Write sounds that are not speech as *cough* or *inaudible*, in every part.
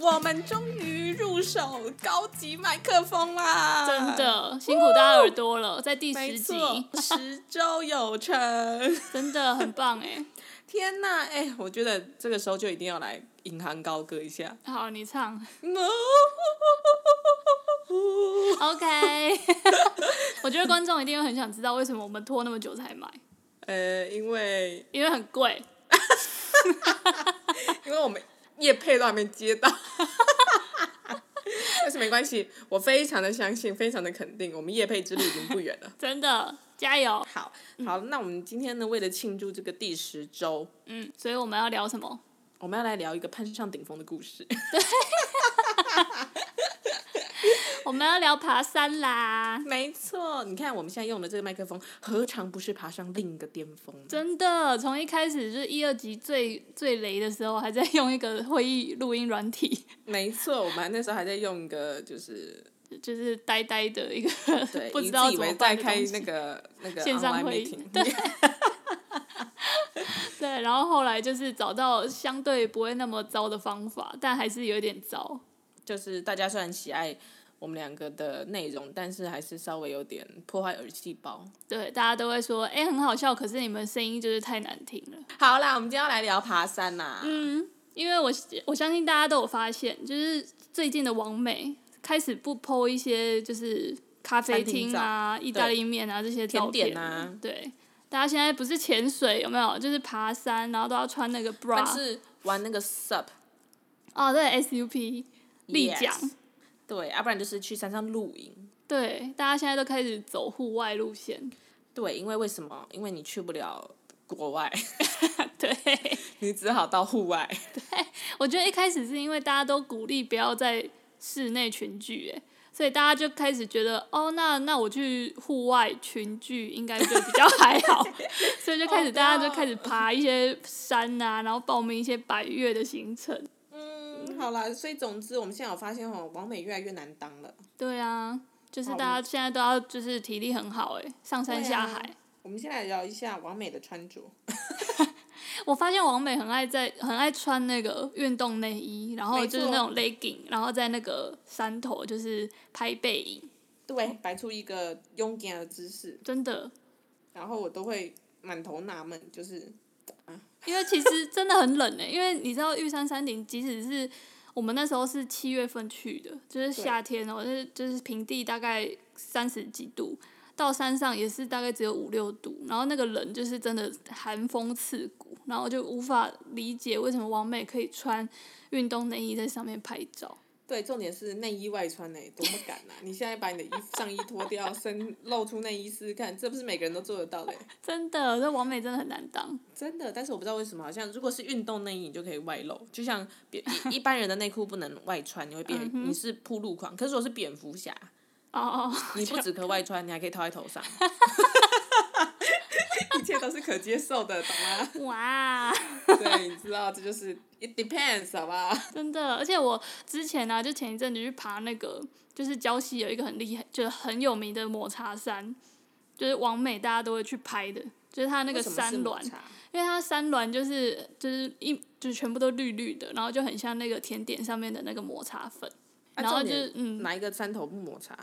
我们终于入手高级麦克风啦！真的辛苦大家耳朵了，在第十集，十周有成，真的很棒哎！天哪，哎，我觉得这个时候就一定要来引吭高歌一下。好，你唱。*laughs* OK，*laughs* 我觉得观众一定会很想知道为什么我们拖那么久才买。呃，因为因为很贵。*laughs* 因为我们业配都还没接到，*laughs* 但是没关系，我非常的相信，非常的肯定，我们叶配之路已经不远了。真的，加油！好，好，那我们今天呢，为了庆祝这个第十周，嗯，所以我们要聊什么？我们要来聊一个攀上顶峰的故事。*laughs* *laughs* 对。我们要聊爬山啦！*laughs* 没错，你看我们现在用的这个麦克风，何尝不是爬上另一个巅峰？真的，从一开始就是一二集最最雷的时候，还在用一个会议录音软体。没错，我们那时候还在用一个就是 *laughs* 就是呆呆的一个，*laughs* 不知道怎么在开那个那个线上会议。对，对，然后后来就是找到相对不会那么糟的方法，但还是有点糟。就是大家虽然喜爱。我们两个的内容，但是还是稍微有点破坏耳细胞。对，大家都会说，哎，很好笑，可是你们声音就是太难听了。好啦，我们今天要来聊爬山呐。嗯，因为我我相信大家都有发现，就是最近的王美开始不 po 一些就是咖啡厅啊、意大利面啊这些照片啊。对，大家现在不是潜水有没有？就是爬山，然后都要穿那个 bra。但是玩那个 SUP。哦，对，SUP 立桨。对，要不然就是去山上露营。对，大家现在都开始走户外路线。对，因为为什么？因为你去不了国外 *laughs* *laughs* 对，你只好到户外。*laughs* 对，我觉得一开始是因为大家都鼓励不要在室内群聚，哎，所以大家就开始觉得，哦，那那我去户外群聚应该就比较还好，所以就开始大家就开始爬一些山啊，然后报名一些百越的行程。好啦，所以总之，我们现在有发现哦，王美越来越难当了。对啊，就是大家现在都要就是体力很好哎，上山下海。啊、我们先来聊一下王美的穿着。*laughs* 我发现王美很爱在很爱穿那个运动内衣，然后就是那种 legging，然后在那个山头就是拍背影。对，摆出一个勇敢的姿势。真的。然后我都会满头纳闷，就是。因为其实真的很冷诶、欸，因为你知道玉山山顶，即使是我们那时候是七月份去的，就是夏天哦、喔，就是就是平地大概三十几度，到山上也是大概只有五六度，然后那个冷就是真的寒风刺骨，然后就无法理解为什么王美可以穿运动内衣在上面拍照。对，重点是内衣外穿呢，多么敢啊！你现在把你的衣上衣脱掉，身露出内衣试试看，这不是每个人都做得到的。*laughs* 真的，这完美真的很难当。真的，但是我不知道为什么，好像如果是运动内衣，你就可以外露，就像别一般人的内裤不能外穿，你会变你是铺路狂。可是我是蝙蝠侠，哦哦，你不止可外穿，你还可以套在头上。*laughs* 一切都是可接受的，懂吗？*laughs* 哇！对，你知道这就是 it depends，好吧？*laughs* 真的，而且我之前呢、啊，就前一阵子去爬那个，就是礁溪有一个很厉害，就是很有名的抹茶山，就是往美大家都会去拍的，就是它那个山峦，因为它山峦就是就是一就是全部都绿绿的，然后就很像那个甜点上面的那个抹茶粉，啊、然后就是嗯，哪一个山头不抹茶？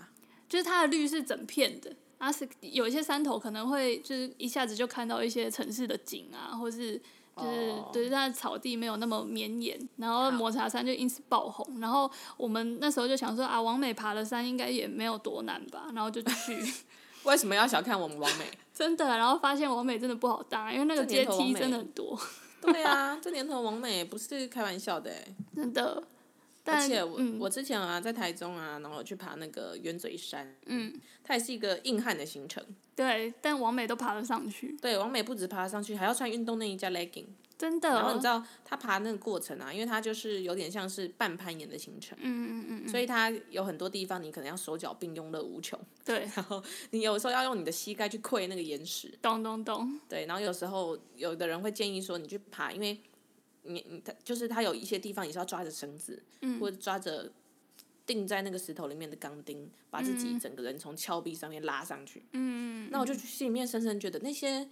就是它的绿是整片的。啊，是有一些山头可能会就是一下子就看到一些城市的景啊，或是就是、oh. 对，它的草地没有那么绵延，然后抹茶山就因此爆红。然后我们那时候就想说啊，王美爬的山应该也没有多难吧，然后就去。*laughs* 为什么要小看我们王美？*laughs* 真的，然后发现王美真的不好搭，因为那个阶梯真的很多。*laughs* 对啊，这年头王美不是开玩笑的哎，真的。而且我、嗯、我之前啊在台中啊，然后去爬那个圆嘴山，嗯，它也是一个硬汉的行程。对，但王美都爬得上去。对，王美不止爬得上去，还要穿运动内衣加 legging。真的。然后你知道他爬那个过程啊，因为他就是有点像是半攀岩的行程，嗯嗯嗯，所以他有很多地方你可能要手脚并用乐无穷。对。*laughs* 然后你有时候要用你的膝盖去跪那个岩石。咚咚咚。对，然后有时候有的人会建议说你去爬，因为。你你他就是他有一些地方也是要抓着绳子，嗯、或者抓着钉在那个石头里面的钢钉，把自己整个人从峭壁上面拉上去。嗯，那我就心里面深深觉得，那些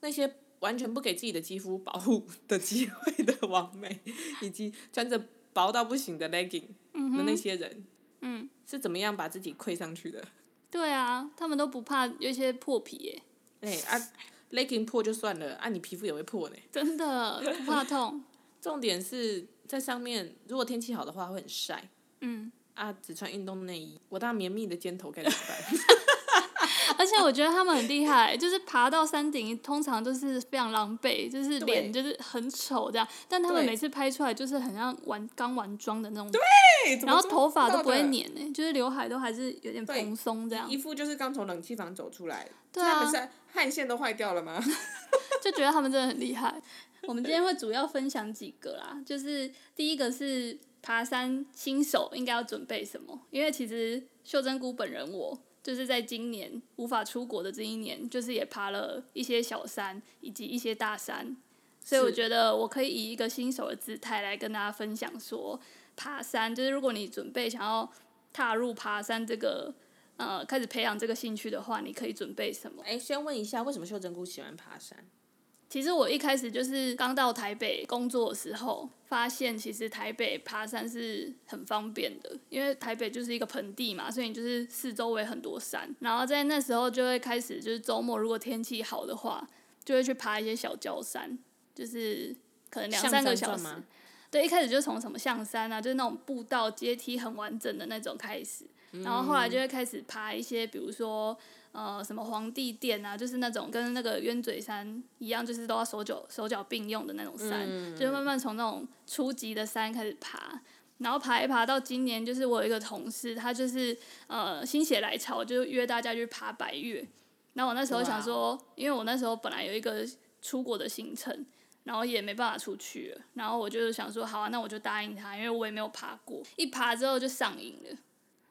那些完全不给自己的肌肤保护的机会的网美，以及穿着薄到不行的 legging 的那些人，嗯，是怎么样把自己溃上去的？对啊，他们都不怕有一些破皮耶。哎、欸、啊，legging 破就算了，啊，你皮肤也会破呢。真的不怕痛。*laughs* 重点是在上面，如果天气好的话会很晒。嗯。啊，只穿运动内衣，我当绵密的肩头该怎么办？*laughs* 而且我觉得他们很厉害，就是爬到山顶，通常都是非常狼狈，就是脸就是很丑这样。但他们每次拍出来就是很像完刚完妆的那种。对。然后头发都不会粘呢，就是刘海都还是有点蓬松这样。一副就是刚从冷气房走出来。对啊。他们汗腺都坏掉了吗？*laughs* 就觉得他们真的很厉害。我们今天会主要分享几个啦，就是第一个是。爬山新手应该要准备什么？因为其实秀珍菇本人我就是在今年无法出国的这一年，就是也爬了一些小山以及一些大山，所以我觉得我可以以一个新手的姿态来跟大家分享说，爬山就是如果你准备想要踏入爬山这个呃开始培养这个兴趣的话，你可以准备什么？哎，先问一下，为什么秀珍菇喜欢爬山？其实我一开始就是刚到台北工作的时候，发现其实台北爬山是很方便的，因为台北就是一个盆地嘛，所以你就是四周围很多山。然后在那时候就会开始，就是周末如果天气好的话，就会去爬一些小郊山，就是可能两三个小时。对，一开始就从什么象山啊，就是那种步道阶梯很完整的那种开始，然后后来就会开始爬一些，比如说。呃，什么皇帝殿啊，就是那种跟那个冤嘴山一样，就是都要手脚手脚并用的那种山，嗯、就慢慢从那种初级的山开始爬，然后爬一爬到今年，就是我有一个同事，他就是呃心血来潮，就约大家去爬白岳。然后我那时候想说，因为我那时候本来有一个出国的行程，然后也没办法出去了，然后我就想说，好啊，那我就答应他，因为我也没有爬过，一爬之后就上瘾了，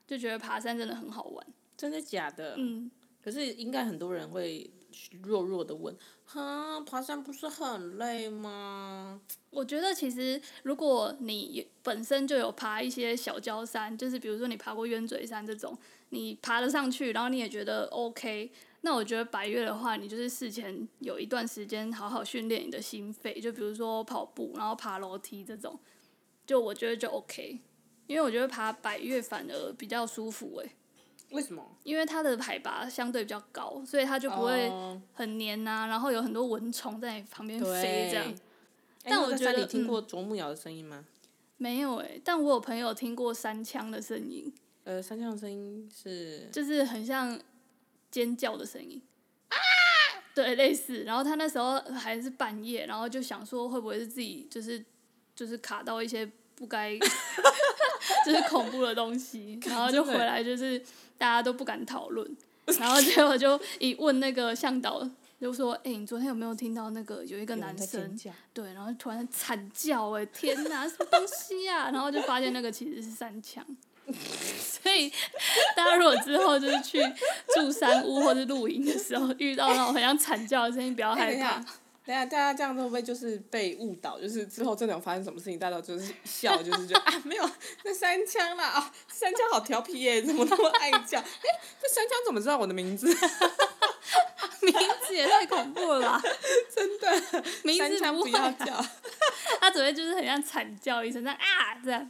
就觉得爬山真的很好玩。真的假的？嗯。可是应该很多人会弱弱的问，哈，爬山不是很累吗？我觉得其实如果你本身就有爬一些小郊山，就是比如说你爬过鸢嘴山这种，你爬了上去，然后你也觉得 OK，那我觉得百岳的话，你就是事前有一段时间好好训练你的心肺，就比如说跑步，然后爬楼梯这种，就我觉得就 OK，因为我觉得爬百岳反而比较舒服诶、为什么？因为它的海拔相对比较高，所以它就不会很黏呐、然后有很多蚊虫在旁边飞这样。但我觉得，你听过啄木鸟的声音吗？没有诶、欸，但我有朋友听过三枪的声音。呃，三枪的声音是？就是很像尖叫的声音。啊！对，类似。然后他那时候还是半夜，然后就想说会不会是自己就是就是卡到一些不该 *laughs* 就是恐怖的东西，*laughs* 然后就回来就是。大家都不敢讨论，*laughs* 然后结果就一问那个向导，就说：“哎、欸，你昨天有没有听到那个有一个男生？对，然后突然惨叫，哎，天哪，什么东西呀、啊？然后就发现那个其实是山羌。所以大家如果之后就是去住山屋或者露营的时候，遇到那种很像惨叫的声音，不要害怕。等下，大家这样会不会就是被误导？就是之后真的有发生什么事情，大家就是笑，*laughs* 就是觉得啊，没有，那三枪啦啊，三枪好调皮耶，怎么那么爱叫？哎、欸，这三枪怎么知道我的名字？*laughs* 名字也太恐怖了吧！*laughs* 真的，名字不要叫，他只会就是很像惨叫一声，这样啊这样。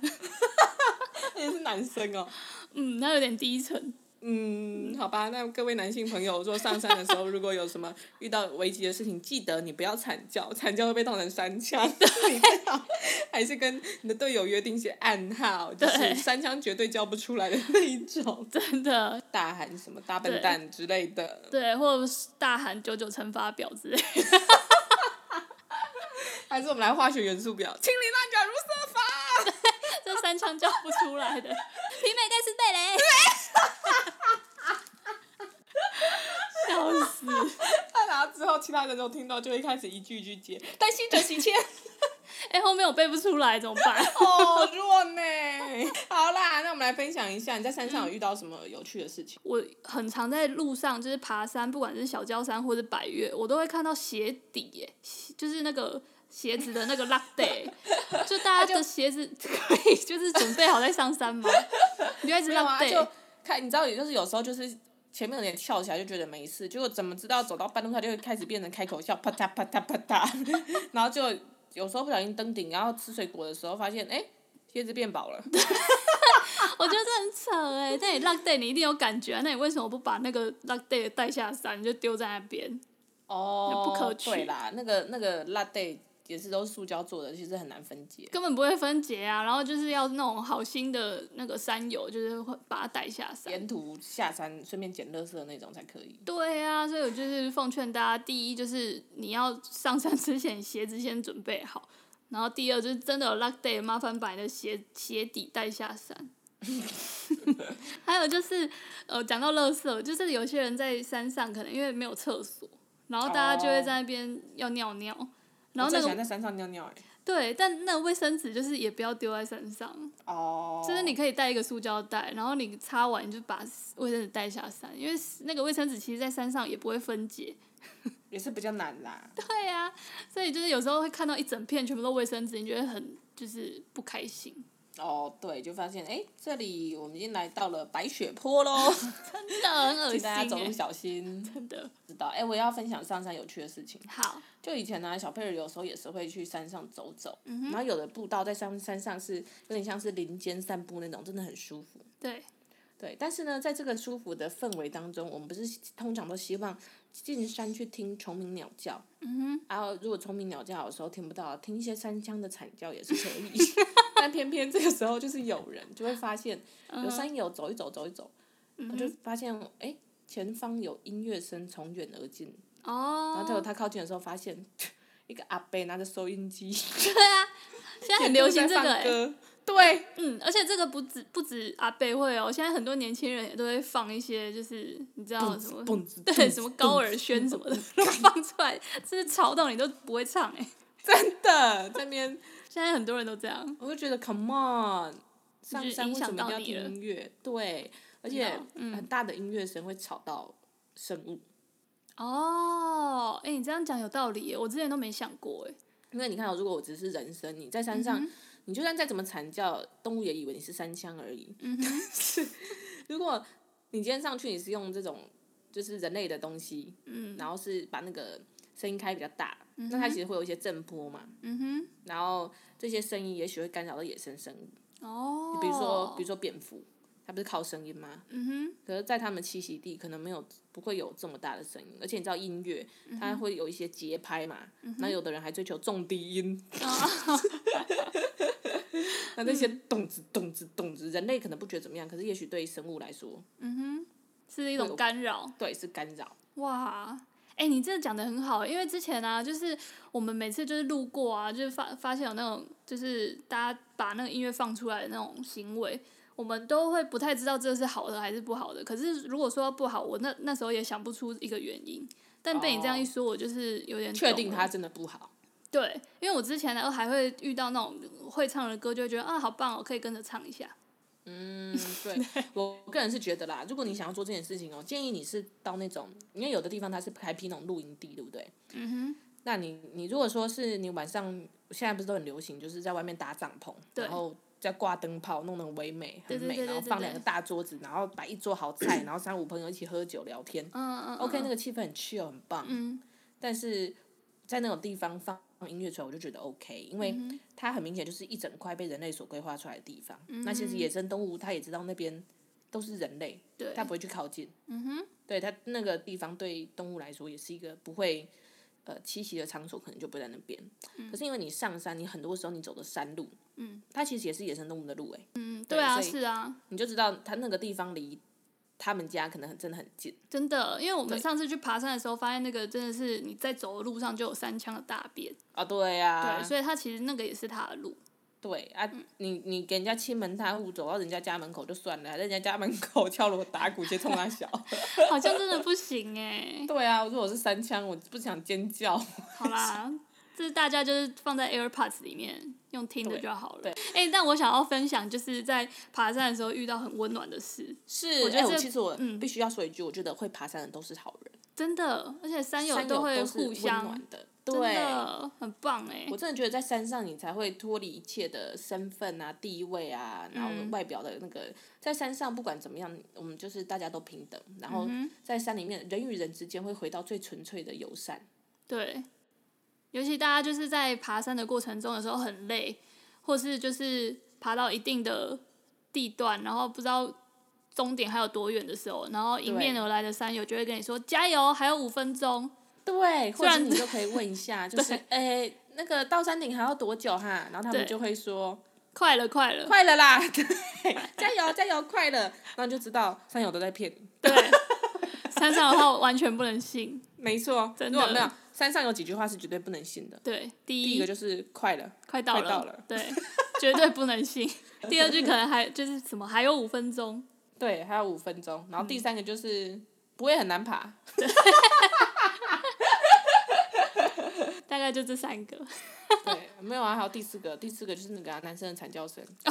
也是男生哦。嗯，他有点低沉。嗯，好吧，那各位男性朋友，说上山的时候，如果有什么遇到危急的事情，记得你不要惨叫，惨叫会被当成三枪。*laughs* 你最好还是跟你的队友约定一些暗号，就是三枪绝对叫不出来的那一种。*laughs* 真的。大喊什么大笨蛋之类的。对，对，或者是大喊九九乘法表之类的。*laughs* 还是我们来化学元素表，氢磷钠钾如色法。这三枪叫不出来的。皮美盖斯贝雷。笑死！*laughs* 他然后之后，其他人都听到，就会开始一句一句接。但心者行迁。*laughs* 哎、欸，后面我背不出来，怎么办？*laughs* 哦，弱呢。好啦，那我们来分享一下，你在山上有遇到什么有趣的事情？我很常在路上，就是爬山，不管是小焦山或者百越，我都会看到鞋底，耶，就是那个鞋子的那个 lock day，就大家的鞋子可以就是准备好再上山吗？你就一直 lock day，就看你知道，也就是有时候就是。前面有点翘起来就觉得没事，结果怎么知道走到半路他就会开始变成开口笑，啪嗒啪嗒啪嗒，*laughs* 然后就有时候不小心登顶，然后吃水果的时候发现，哎，贴纸变薄了。我觉得这很扯哎，那你 luck day 你一定有感觉啊，那你为什么不把那个 luck day 带下山，你就丢在那边？哦，不可取。对啦，那个那个 luck day 也是都是塑胶做的，其实很难分解。根本不会分解啊，然后就是要那种好心的那个山友，就是会把它带下山。沿途下山顺便捡垃圾的那种才可以。对啊，所以我就是奉劝大家，第一就是你要上山之前鞋子先准备好，然后第二就是真的有 luck day，麻烦把你的鞋鞋底带下山。*laughs* 还有就是，呃，讲到垃圾，就是有些人在山上，可能因为没有厕所，然后大家就会在那边要尿尿，然后那个在山上尿尿哎。对，但那个卫生纸就是也不要丢在山上。哦。就是你可以带一个塑胶袋，然后你擦完你就把卫生纸带下山，因为那个卫生纸其实在山上也不会分解。*laughs* 也是比较难啦。对呀、啊，所以就是有时候会看到一整片全部都卫生纸，你觉得很就是不开心。哦，对，就发现哎，这里我们已经来到了白雪坡喽，*laughs* 真的很恶心，*laughs* 请大家走路小心。真的。知道，哎，我要分享上山有趣的事情。好。就以前呢、啊，小佩儿有时候也是会去山上走走，嗯、然后有的步道在山山上是有点像是林间散步那种，真的很舒服。对。对，但是呢，在这个舒服的氛围当中，我们不是通常都希望进山去听虫鸣鸟叫，嗯哼，然后如果虫鸣鸟叫有时候听不到，听一些山羌的惨叫也是可以。*laughs* 但偏偏这个时候就是有人就会发现，有山友走一走走一走，我、嗯、就发现哎，前方有音乐声从远而近。哦。然后他他靠近的时候，发现一个阿伯拿着收音机。*laughs* 对啊，现在很流行这个哎。对，嗯，而且这个不止不止阿伯会哦，现在很多年轻人也都会放一些，就是你知道什么，对，什么高尔宣什么的都放出来，真是吵到你都不会唱哎，*laughs* 真的这边现在很多人都这样，我就觉得 Come on，上山为什么要听音乐？对，而且很大的音乐声会吵到生物。哦，哎，你这样讲有道理耶，我之前都没想过哎，因为你看，如果我只是人声，你在山上。你就算再怎么惨叫，动物也以为你是山羌而已。嗯、*laughs* 是，如果你今天上去，你是用这种就是人类的东西，嗯、然后是把那个声音开比较大，嗯、那它其实会有一些震波嘛。嗯、然后这些声音也许会干扰到野生生物。哦。比如说，比如说蝙蝠。它不是靠声音吗？嗯哼。可是，在它们栖息地，可能没有不会有这么大的声音，而且你知道音乐，它会有一些节拍嘛。嗯、那有的人还追求重低音。哦、*laughs* 那那些动子动子动子，人类可能不觉得怎么样，可是也许对生物来说，嗯哼，是一种干扰。对，是干扰。哇，哎、欸，你这讲的很好，因为之前啊，就是我们每次就是路过啊，就是发发现有那种，就是大家把那个音乐放出来的那种行为。我们都会不太知道这是好的还是不好的，可是如果说不好，我那那时候也想不出一个原因。但被你这样一说，我就是有点确定它真的不好。对，因为我之前呢还会遇到那种会唱的歌，就会觉得啊好棒哦，可以跟着唱一下。嗯，对，*laughs* 我个人是觉得啦，如果你想要做这件事情哦，建议你是到那种，因为有的地方它是开辟那种露营地，对不对？嗯哼。那你你如果说是你晚上现在不是都很流行，就是在外面搭帐篷，然后。再挂灯泡，弄得唯美，很美，然后放两个大桌子，然后摆一桌好菜，*coughs* 然后三五朋友一起喝酒聊天。嗯嗯。OK，那个气氛很 chill，很棒。嗯。但是在那种地方放音乐出来，我就觉得 OK，因为它很明显就是一整块被人类所规划出来的地方。嗯。那其实野生动物它也知道那边都是人类，对。它不会去靠近。嗯哼。对，它那个地方对动物来说也是一个不会。呃，栖息的场所可能就不在那边。嗯、可是因为你上山，你很多时候你走的山路，嗯，它其实也是野生动物的路，哎，嗯，对啊，是啊，你就知道它那个地方离他们家可能很真的很近。真的，因为我们上次去爬山的时候，发现那个真的是你在走的路上就有三枪的大便。啊，对呀、啊。对，所以他其实那个也是他的路。对啊，你你给人家欺门踏户，走到人家家门口就算了，在人家家门口敲锣打鼓，直接冲他笑，*laughs* 好像真的不行哎。对啊，如果我是三枪，我不想尖叫。好啦，这是大家就是放在 AirPods 里面用听的就好了。对。哎、欸，但我想要分享，就是在爬山的时候遇到很温暖的事。是，我觉得、欸、其实我必须要说一句，嗯、我觉得会爬山的都是好人。真的，而且山友都会互相暖的。对，很棒哎！我真的觉得在山上，你才会脱离一切的身份啊、地位啊，然后外表的那个，嗯、在山上不管怎么样，我们就是大家都平等。然后在山里面，人与人之间会回到最纯粹的友善。对，尤其大家就是在爬山的过程中有时候很累，或是就是爬到一定的地段，然后不知道终点还有多远的时候，然后迎面而来的山友就会跟你说加油，还有五分钟。对，或者你就可以问一下，*laughs* 就是诶，那个到山顶还要多久哈？然后他们就会说快了，快了，快了啦，对，加油，加油，快了，*laughs* 然后就知道山友都在骗你。对，山上的话完全不能信。*laughs* 没错，真的没有。山上有几句话是绝对不能信的。对，第一个就是快了，快到了，对，*laughs* 绝对不能信。第二句可能还就是什么还有五分钟，对，还有五分钟。然后第三个就是不会很难爬。大概就这三个。对，没有啊，还有第四个，第四个就是那个、啊、男生的惨叫声。*laughs*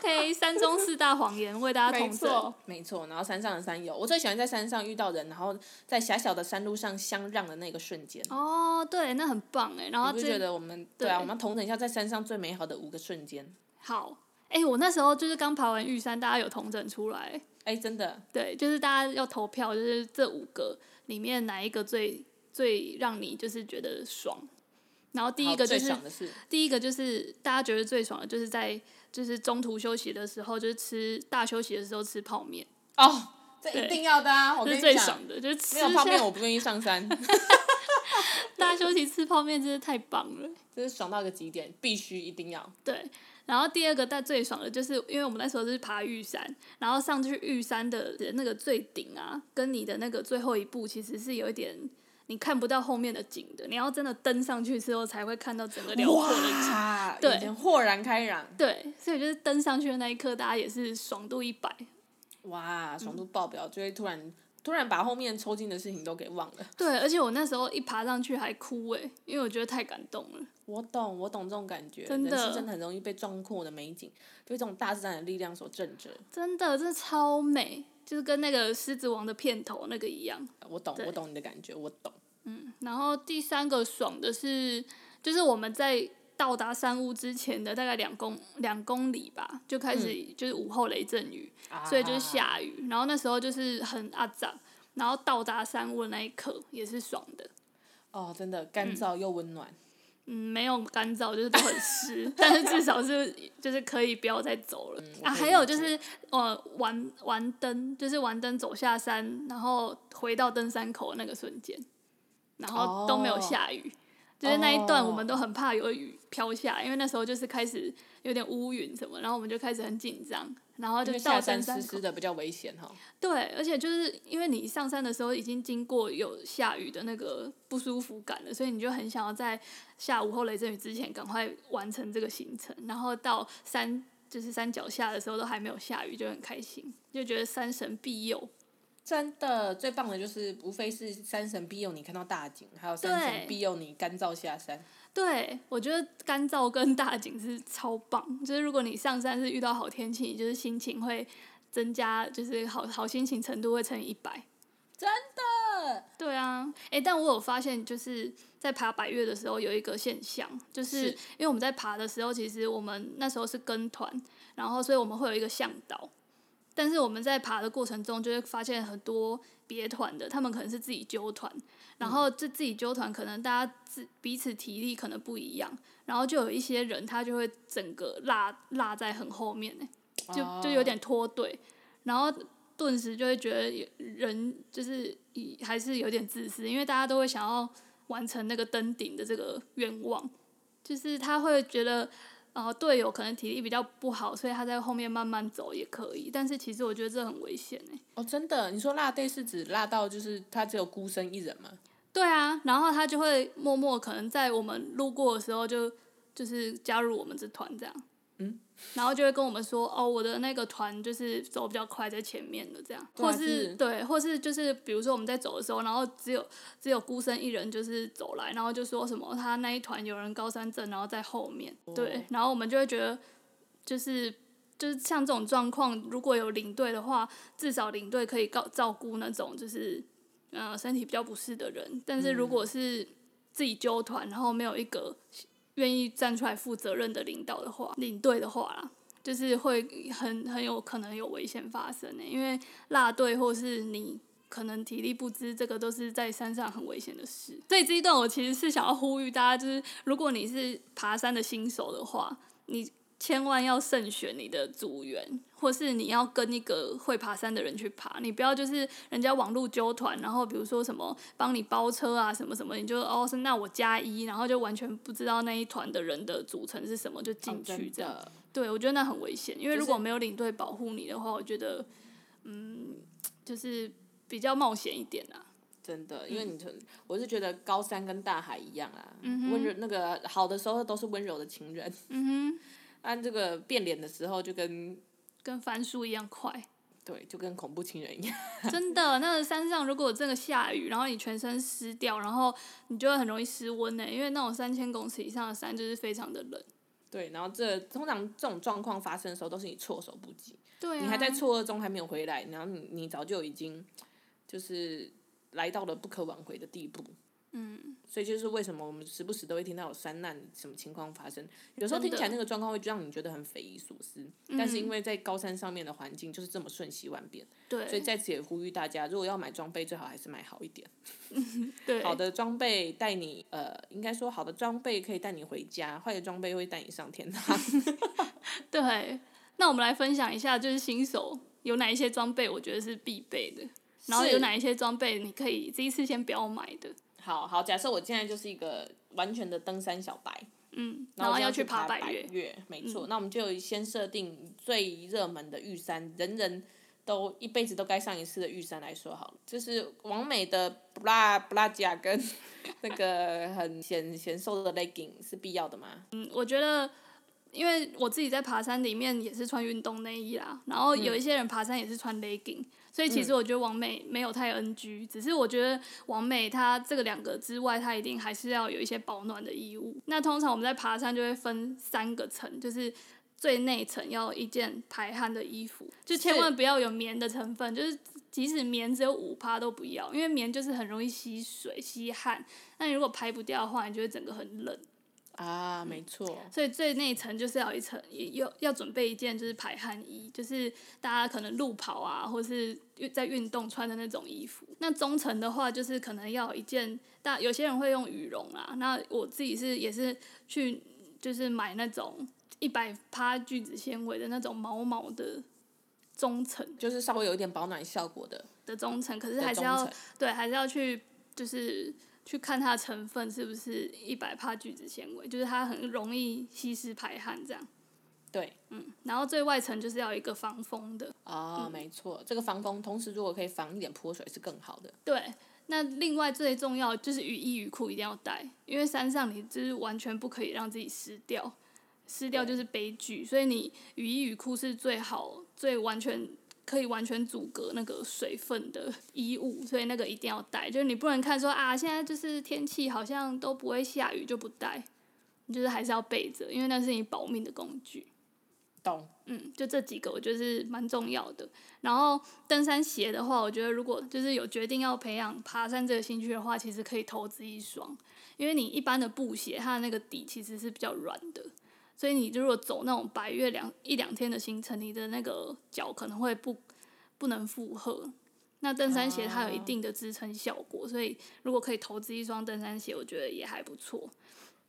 OK，山中四大谎言为大家统整。没错，然后山上的山友，我最喜欢在山上遇到人，然后在狭小的山路上相让的那个瞬间。哦，对，那很棒哎。然后就觉得我们对啊，我们要同整一下在山上最美好的五个瞬间。好，哎，我那时候就是刚爬完玉山，大家有同整出来。哎，真的。对，就是大家要投票，就是这五个里面哪一个最最让你就是觉得爽？然后第一个就是，是第一个就是大家觉得最爽的，就是在。就是中途休息的时候，就是吃大休息的时候吃泡面。哦，这一定要的啊！我跟你讲，最爽的就是吃没有泡面，我不愿意上山。*laughs* *laughs* 大休息吃泡面真是太棒了，真是爽到一个极点，必须一定要。对，然后第二个但最爽的就是，因为我们那时候是爬玉山，然后上去玉山的那个最顶啊，跟你的那个最后一步其实是有一点。你看不到后面的景的，你要真的登上去之后才会看到整个辽阔的景，对，豁然开朗。对，所以就是登上去的那一刻，大家也是爽度一百。哇，爽度爆表，就会突然突然把后面抽筋的事情都给忘了。对，而且我那时候一爬上去还哭诶，因为我觉得太感动了。我懂，我懂这种感觉，真的，人是真的很容易被壮阔的美景，被这种大自然的力量所震慑。真的，真的超美。就是跟那个《狮子王》的片头那个一样，我懂，我懂你的感觉，我懂。嗯，然后第三个爽的是，就是我们在到达山屋之前的大概两公两公里吧，就开始就是午后雷阵雨，嗯、所以就是下雨。然后那时候就是很阿杂，然后到达山屋的那一刻也是爽的。哦，真的干燥又温暖。嗯，没有干燥，就是都很湿，*laughs* 但是至少是就是可以不要再走了、嗯、啊。还有就是呃，玩玩灯，就是玩灯走下山，然后回到登山口那个瞬间，然后都没有下雨，就是那一段我们都很怕有雨飘下来，因为那时候就是开始有点乌云什么，然后我们就开始很紧张，然后就到登山口湿湿的比较危险哈。对，而且就是因为你上山的时候已经经过有下雨的那个不舒服感了，所以你就很想要在下午后雷阵雨之前赶快完成这个行程，然后到山就是山脚下的时候都还没有下雨，就很开心，就觉得山神庇佑。真的最棒的就是，无非是山神庇佑你看到大景，还有山神庇佑你干燥下山。对，我觉得干燥跟大景是超棒。就是如果你上山是遇到好天气，就是心情会增加，就是好好心情程度会乘以一百。真的。对啊，哎，但我有发现，就是在爬百岳的时候有一个现象，就是因为我们在爬的时候，其实我们那时候是跟团，然后所以我们会有一个向导。但是我们在爬的过程中，就会发现很多别团的，他们可能是自己揪团，然后这自己揪团，可能大家自彼此体力可能不一样，然后就有一些人他就会整个落落在很后面呢，就就有点脱队，然后顿时就会觉得人就是还是有点自私，因为大家都会想要完成那个登顶的这个愿望，就是他会觉得。然后队友可能体力比较不好，所以他在后面慢慢走也可以。但是其实我觉得这很危险哎。哦，真的？你说落队是指落到就是他只有孤身一人吗？对啊，然后他就会默默可能在我们路过的时候就就是加入我们这团这样。嗯。然后就会跟我们说，哦，我的那个团就是走比较快，在前面的这样，或是对，或是就是比如说我们在走的时候，然后只有只有孤身一人就是走来，然后就说什么他那一团有人高山症，然后在后面，对，然后我们就会觉得就是就是像这种状况，如果有领队的话，至少领队可以告照顾那种就是呃身体比较不适的人，但是如果是自己揪团，然后没有一个。愿意站出来负责任的领导的话，领队的话啦，就是会很很有可能有危险发生的，因为落队或是你可能体力不支，这个都是在山上很危险的事。所以这一段我其实是想要呼吁大家，就是如果你是爬山的新手的话，你千万要慎选你的组员，或是你要跟一个会爬山的人去爬，你不要就是人家网络纠团，然后比如说什么帮你包车啊什么什么，你就哦是那我加一，然后就完全不知道那一团的人的组成是什么就进去这样，哦、对我觉得那很危险，因为如果没有领队保护你的话，我觉得嗯就是比较冒险一点啊。真的，因为你从我是觉得高山跟大海一样啊，温柔那个好的时候都是温柔的情人。嗯哼。按这个变脸的时候，就跟跟翻书一样快。对，就跟恐怖情人一样。*laughs* 真的，那个山上如果真的下雨，然后你全身湿掉，然后你就会很容易失温呢。因为那种三千公尺以上的山就是非常的冷。对，然后这通常这种状况发生的时候，都是你措手不及。对啊。你还在错愕中还没有回来，然后你你早就已经就是来到了不可挽回的地步。嗯，所以就是为什么我们时不时都会听到有山难什么情况发生，有时候听起来那个状况会让你觉得很匪夷所思，但是因为在高山上面的环境就是这么瞬息万变，对，所以在此也呼吁大家，如果要买装备，最好还是买好一点，*laughs* 对，好的装备带你，呃，应该说好的装备可以带你回家，坏的装备会带你上天堂。*laughs* 对，那我们来分享一下，就是新手有哪一些装备，我觉得是必备的，然后有哪一些装备你可以这一次先不要买的。好好，假设我现在就是一个完全的登山小白，嗯，然后要去爬百岳，没错，嗯、那我们就先设定最热门的玉山，人人都一辈子都该上一次的玉山来说好了，就是完美的布拉布拉甲跟那个很显显瘦的 legging 是必要的吗？嗯，我觉得。因为我自己在爬山里面也是穿运动内衣啦，然后有一些人爬山也是穿 legging，所以其实我觉得王美没有太 NG，只是我觉得王美她这个两个之外，她一定还是要有一些保暖的衣物。那通常我们在爬山就会分三个层，就是最内层要一件排汗的衣服，就千万不要有棉的成分，就是即使棉只有五趴都不要，因为棉就是很容易吸水吸汗，那你如果排不掉的话，你就会整个很冷。啊，没错。所以最内层就是要一层，也要要准备一件就是排汗衣，就是大家可能路跑啊，或是在运动穿的那种衣服。那中层的话，就是可能要有一件，大有些人会用羽绒啊。那我自己是也是去就是买那种一百趴聚酯纤维的那种毛毛的中层，就是稍微有一点保暖效果的的中层。可是还是要对，还是要去就是。去看它的成分是不是一百帕聚酯纤维，就是它很容易吸湿排汗这样。对，嗯，然后最外层就是要一个防风的。啊、哦，嗯、没错，这个防风，同时如果可以防一点泼水是更好的。对，那另外最重要就是雨衣雨裤一定要带，因为山上你就是完全不可以让自己湿掉，湿掉就是悲剧，所以你雨衣雨裤是最好最完全。可以完全阻隔那个水分的衣物，所以那个一定要带。就是你不能看说啊，现在就是天气好像都不会下雨就不带，你就是还是要备着，因为那是你保命的工具。懂。嗯，就这几个我觉得是蛮重要的。然后登山鞋的话，我觉得如果就是有决定要培养爬山这个兴趣的话，其实可以投资一双，因为你一般的布鞋，它的那个底其实是比较软的。所以你如果走那种白月两一两天的行程，你的那个脚可能会不不能负荷。那登山鞋它有一定的支撑效果，所以如果可以投资一双登山鞋，我觉得也还不错。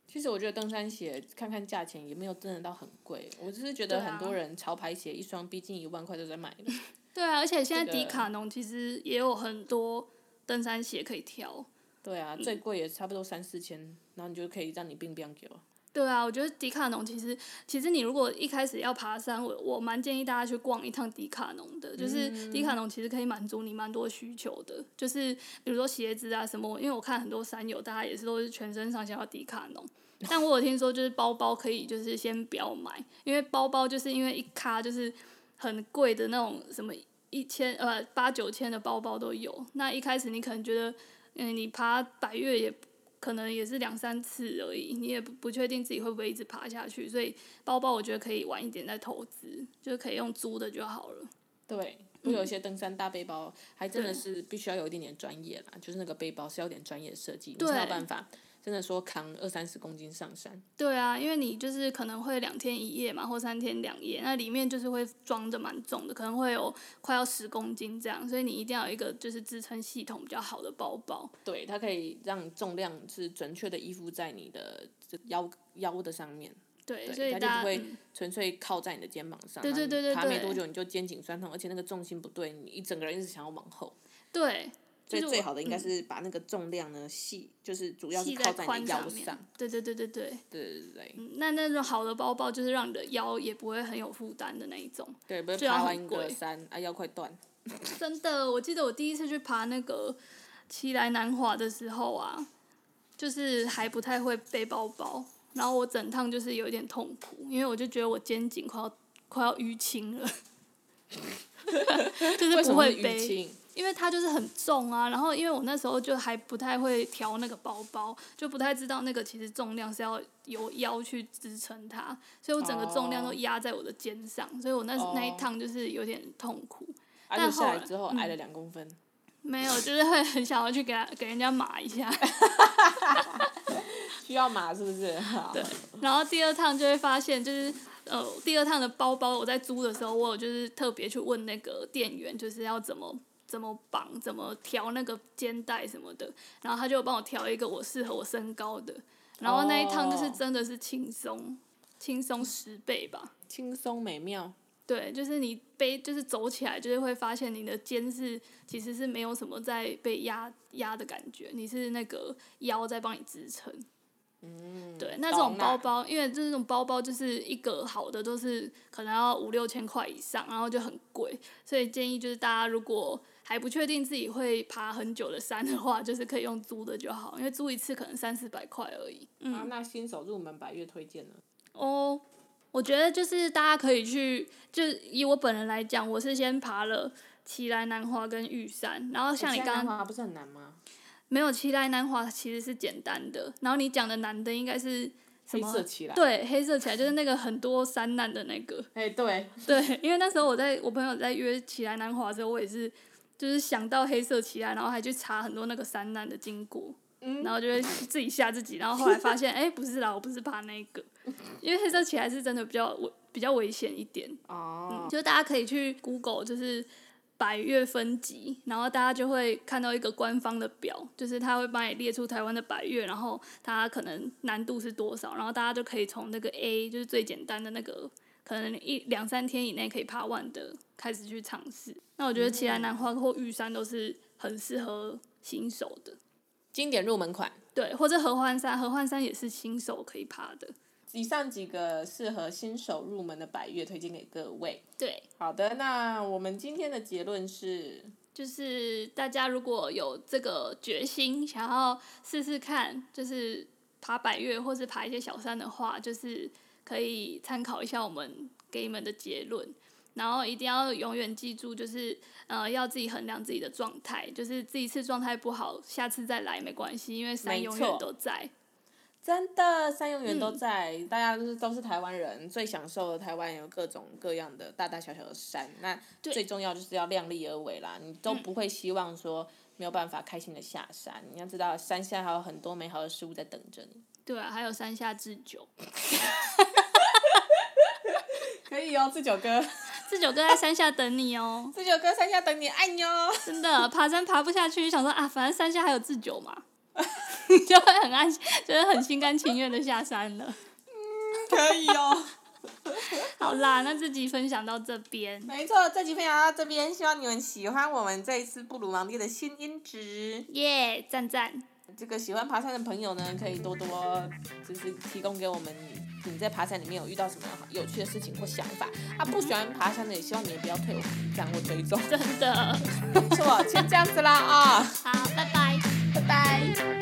其实我觉得登山鞋看看价钱也没有真的到很贵，我只是觉得很多人潮牌鞋一双逼近一万块都在买的。*laughs* 对啊，而且现在迪卡侬其实也有很多登山鞋可以挑。对啊，最贵也差不多三四千，然后你就可以让你冰冰给我。对啊，我觉得迪卡侬其实，其实你如果一开始要爬山，我我蛮建议大家去逛一趟迪卡侬的，就是迪卡侬其实可以满足你蛮多需求的，就是比如说鞋子啊什么，因为我看很多山友大家也是都是全身上下要迪卡侬，*laughs* 但我有听说就是包包可以就是先不要买，因为包包就是因为一卡就是很贵的那种什么一千呃八九千的包包都有，那一开始你可能觉得嗯你爬百越也。可能也是两三次而已，你也不不确定自己会不会一直爬下去，所以包包我觉得可以晚一点再投资，就可以用租的就好了。对，我有一些登山大背包，还真的是必须要有一点点专业啦，就是那个背包是要有点专业设计，你才有办法。真的说扛二三十公斤上山，对啊，因为你就是可能会两天一夜嘛，或三天两夜，那里面就是会装的蛮重的，可能会有快要十公斤这样，所以你一定要有一个就是支撑系统比较好的包包。对，它可以让重量是准确的依附在你的腰腰的上面。对，对所以它就不会嗯纯粹靠在你的肩膀上。对对对对爬没多久你就肩颈酸痛，而且那个重心不对，你一整个人一直想要往后。对，所以最好的应该嗯是把那个重量呢系，就是主要是系靠在你腰面上。。对对对对对，对对对嗯那那种好的包包就是让你的腰也不会很有负担的那一种。对，不要很爬完一个贵山啊腰快断。真的，我记得我第一次去爬那个奇来南华的时候啊，就是还不太会背包包，然后我整趟就是有一点痛苦，因为我就觉得我肩颈快要快要淤青了，*laughs* 就是不会背，青？因为它就是很重啊。然后因为我那时候就还不太会调那个包包，就不太知道那个其实重量是要由腰去支撑它，所以我整个重量都压在我的肩上，所以我那哦那一趟就是有点痛苦。啊，但后来之后矮了两公分。没有，就是会很想要去给他给人家码一下。*laughs* *laughs* 需要码是不是？对，然后第二趟就会发现，就是呃，第二趟的包包我在租的时候，我有就是特别去问那个店员，就是要怎么怎么绑、怎么调那个肩带什么的，然后他就帮我调一个我适合我身高的，然后那一趟就是真的是轻松，轻松十倍吧。轻松美妙。对，就是你背，就是走起来，就是会发现你的肩是其实是没有什么在被压压的感觉，你是那个腰在帮你支撑。嗯。对，那这种包包，因为这种包包就是一个好的都是可能要五六千块以上，然后就很贵，所以建议就是大家如果还不确定自己会爬很久的山的话，就是可以用租的就好，因为租一次可能三四百块而已。嗯。啊，那新手入门百越推荐呢？哦，我觉得就是大家可以去，就以我本人来讲，我是先爬了奇莱南华跟玉山，然后像你刚刚刚不是很难吗？没有期待南华其实是简单的，然后你讲的难的应该是什么？对，黑色起来就是那个很多山难的那个。哎，对。*laughs* 对，因为那时候我在我朋友在约起来南华的时候，我也是就是想到黑色起来，然后还去查很多那个山难的经过。嗯然后就会自己吓自己，然后后来发现，*laughs* 哎，不是啦，我不是怕那个，因为黑色起来是真的比较危比较危险一点，哦嗯，。就是大家可以去 Google，就是百岳分级，然后大家就会看到一个官方的表，就是他会帮你列出台湾的百岳，然后它可能难度是多少，然后大家就可以从那个 A，就是最简单的那个，可能一两三天以内可以爬完的开始去尝试。那我觉得奇莱南花或玉山都是很适合新手的。经典入门款。对，或者合欢山，合欢山也是新手可以爬的。以上几个适合新手入门的百岳推荐给各位。对，好的，那我们今天的结论是，就是大家如果有这个决心，想要试试看，就是爬百岳或是爬一些小山的话，就是可以参考一下我们给你们的结论。然后一定要永远记住，就是呃，要自己衡量自己的状态，就是这一次状态不好，下次再来没关系，因为山永远都在。真的山永远都嗯在，大家都是都是台湾人，最享受的台湾有各种各样的大大小小的山。那最重要就是要量力而为啦，你都不会希望说没有办法开心的下山。你要知道，山下还有很多美好的事物在等着你。对啊，还有山下智久，可以哦，智久哥，智久哥在山下等你哦。*laughs* 自九哥山下等你，爱你哦。真的爬山爬不下去，想说啊，反正山下还有自酒嘛，*laughs* 就会很安，就是很心甘情愿的下山了。嗯可以哦。*laughs* 好啦，那这集分享到这边，没错，这集分享到这边，希望你们喜欢我们这一次布鲁芒蒂的新音质。耶，赞赞，这个喜欢爬山的朋友呢，可以多多就是提供给我们你你在爬山里面有遇到什么有趣的事情或想法。啊，不喜欢爬山的，也希望你也不要退我们赞或追踪。真的，*laughs* 没错，先这样子啦啊。好，拜拜拜拜。